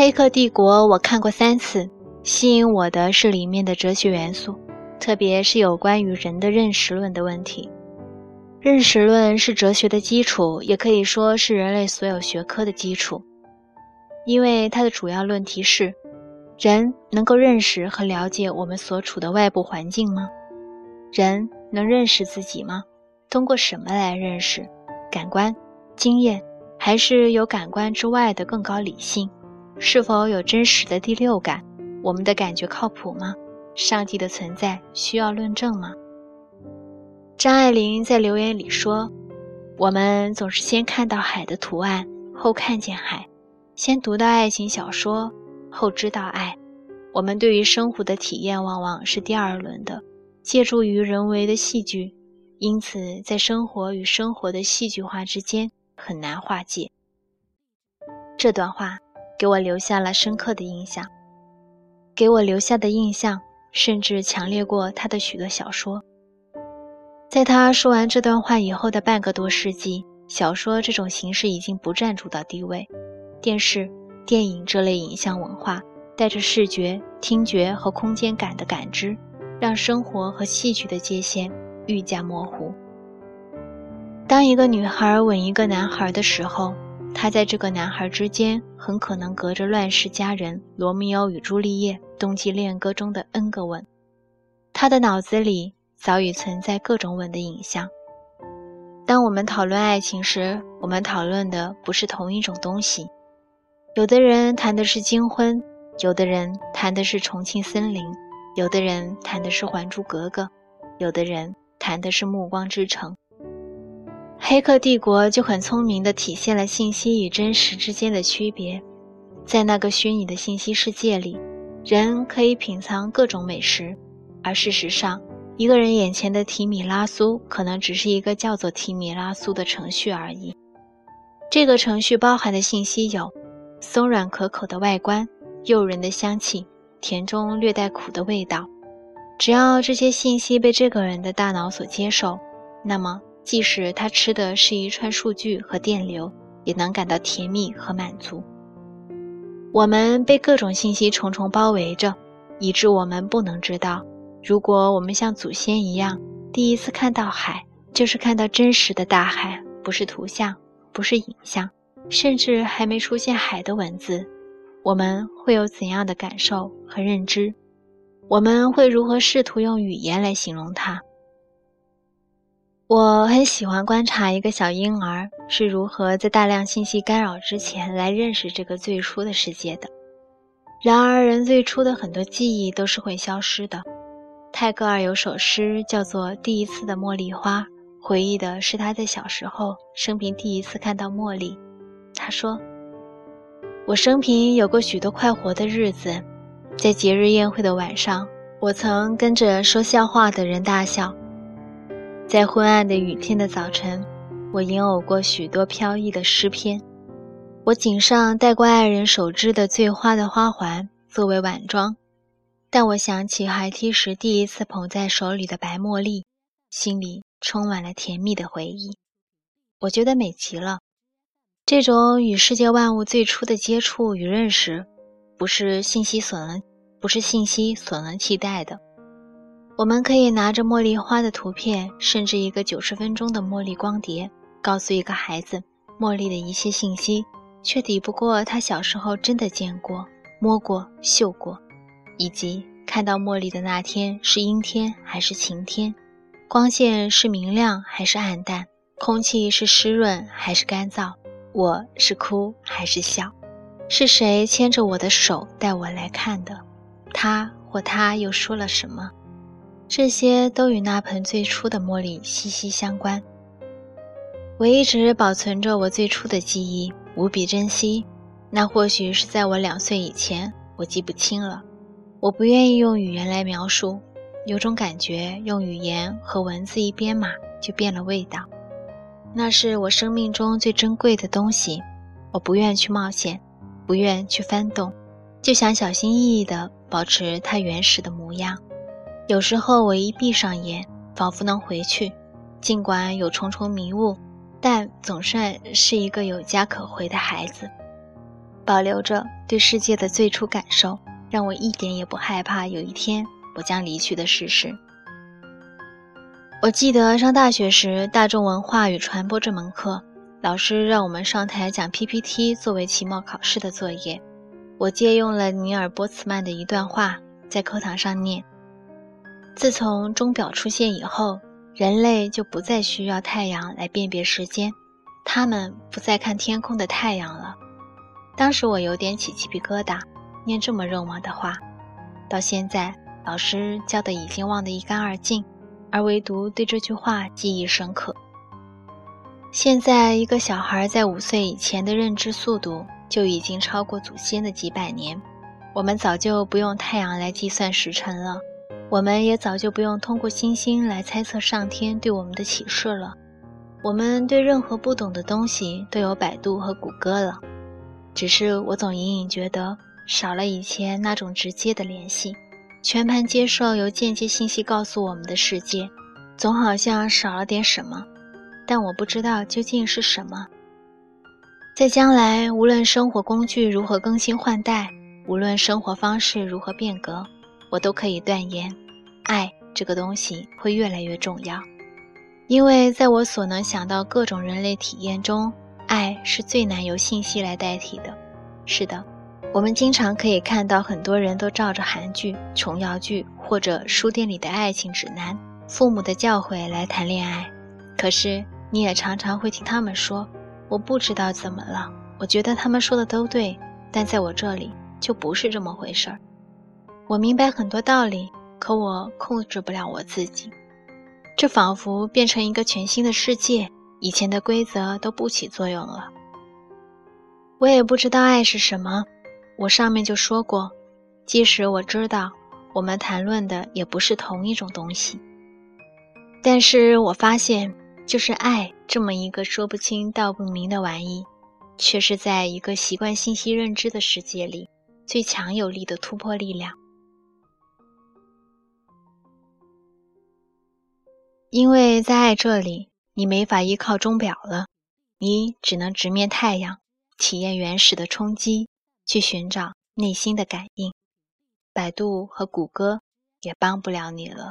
黑客帝国》我看过三次，吸引我的是里面的哲学元素，特别是有关于人的认识论的问题。认识论是哲学的基础，也可以说是人类所有学科的基础，因为它的主要论题是：人能够认识和了解我们所处的外部环境吗？人能认识自己吗？通过什么来认识？感官、经验，还是有感官之外的更高理性？是否有真实的第六感？我们的感觉靠谱吗？上帝的存在需要论证吗？张爱玲在留言里说：“我们总是先看到海的图案，后看见海；先读到爱情小说，后知道爱。我们对于生活的体验往往是第二轮的，借助于人为的戏剧。”因此，在生活与生活的戏剧化之间很难化解。这段话给我留下了深刻的印象，给我留下的印象甚至强烈过他的许多小说。在他说完这段话以后的半个多世纪，小说这种形式已经不占主导地位，电视、电影这类影像文化带着视觉、听觉和空间感的感知，让生活和戏剧的界限。愈加模糊。当一个女孩吻一个男孩的时候，他在这个男孩之间很可能隔着乱世佳人《罗密欧与朱丽叶》《冬季恋歌》中的 N 个吻。他的脑子里早已存在各种吻的影像。当我们讨论爱情时，我们讨论的不是同一种东西。有的人谈的是金婚，有的人谈的是重庆森林，有的人谈的是《还珠格格》，有的人。谈的是《暮光之城》，《黑客帝国》就很聪明地体现了信息与真实之间的区别。在那个虚拟的信息世界里，人可以品尝各种美食，而事实上，一个人眼前的提米拉苏可能只是一个叫做提米拉苏的程序而已。这个程序包含的信息有：松软可口的外观、诱人的香气、甜中略带苦的味道。只要这些信息被这个人的大脑所接受，那么即使他吃的是一串数据和电流，也能感到甜蜜和满足。我们被各种信息重重包围着，以致我们不能知道，如果我们像祖先一样，第一次看到海，就是看到真实的大海，不是图像，不是影像，甚至还没出现海的文字，我们会有怎样的感受和认知？我们会如何试图用语言来形容它？我很喜欢观察一个小婴儿是如何在大量信息干扰之前来认识这个最初的世界的。然而，人最初的很多记忆都是会消失的。泰戈尔有首诗叫做《第一次的茉莉花》，回忆的是他在小时候生平第一次看到茉莉。他说：“我生平有过许多快活的日子。”在节日宴会的晚上，我曾跟着说笑话的人大笑；在昏暗的雨天的早晨，我吟偶过许多飘逸的诗篇。我颈上戴过爱人手织的醉花的花环作为晚装，但我想起孩提时第一次捧在手里的白茉莉，心里充满了甜蜜的回忆。我觉得美极了，这种与世界万物最初的接触与认识，不是信息所能。不是信息所能替代的。我们可以拿着茉莉花的图片，甚至一个九十分钟的茉莉光碟，告诉一个孩子茉莉的一切信息，却抵不过他小时候真的见过、摸过、嗅过，以及看到茉莉的那天是阴天还是晴天，光线是明亮还是暗淡，空气是湿润还是干燥，我是哭还是笑，是谁牵着我的手带我来看的？他或他又说了什么？这些都与那盆最初的茉莉息息相关。我一直保存着我最初的记忆，无比珍惜。那或许是在我两岁以前，我记不清了。我不愿意用语言来描述，有种感觉，用语言和文字一编码就变了味道。那是我生命中最珍贵的东西，我不愿去冒险，不愿去翻动。就想小心翼翼地保持它原始的模样。有时候我一闭上眼，仿佛能回去，尽管有重重迷雾，但总算是一个有家可回的孩子。保留着对世界的最初感受，让我一点也不害怕有一天我将离去的事实。我记得上大学时，大众文化与传播这门课，老师让我们上台讲 PPT 作为期末考试的作业。我借用了尼尔·波茨曼的一段话，在课堂上念：“自从钟表出现以后，人类就不再需要太阳来辨别时间，他们不再看天空的太阳了。”当时我有点起鸡皮疙瘩，念这么肉麻的话，到现在老师教的已经忘得一干二净，而唯独对这句话记忆深刻。现在一个小孩在五岁以前的认知速度。就已经超过祖先的几百年，我们早就不用太阳来计算时辰了，我们也早就不用通过星星来猜测上天对我们的启示了。我们对任何不懂的东西都有百度和谷歌了，只是我总隐隐觉得少了以前那种直接的联系，全盘接受由间接信息告诉我们的世界，总好像少了点什么，但我不知道究竟是什么。在将来，无论生活工具如何更新换代，无论生活方式如何变革，我都可以断言，爱这个东西会越来越重要。因为在我所能想到各种人类体验中，爱是最难由信息来代替的。是的，我们经常可以看到很多人都照着韩剧、琼瑶剧或者书店里的爱情指南、父母的教诲来谈恋爱，可是你也常常会听他们说。我不知道怎么了，我觉得他们说的都对，但在我这里就不是这么回事儿。我明白很多道理，可我控制不了我自己。这仿佛变成一个全新的世界，以前的规则都不起作用了。我也不知道爱是什么，我上面就说过，即使我知道，我们谈论的也不是同一种东西。但是我发现。就是爱这么一个说不清道不明的玩意，却是在一个习惯信息认知的世界里最强有力的突破力量。因为在爱这里，你没法依靠钟表了，你只能直面太阳，体验原始的冲击，去寻找内心的感应。百度和谷歌也帮不了你了。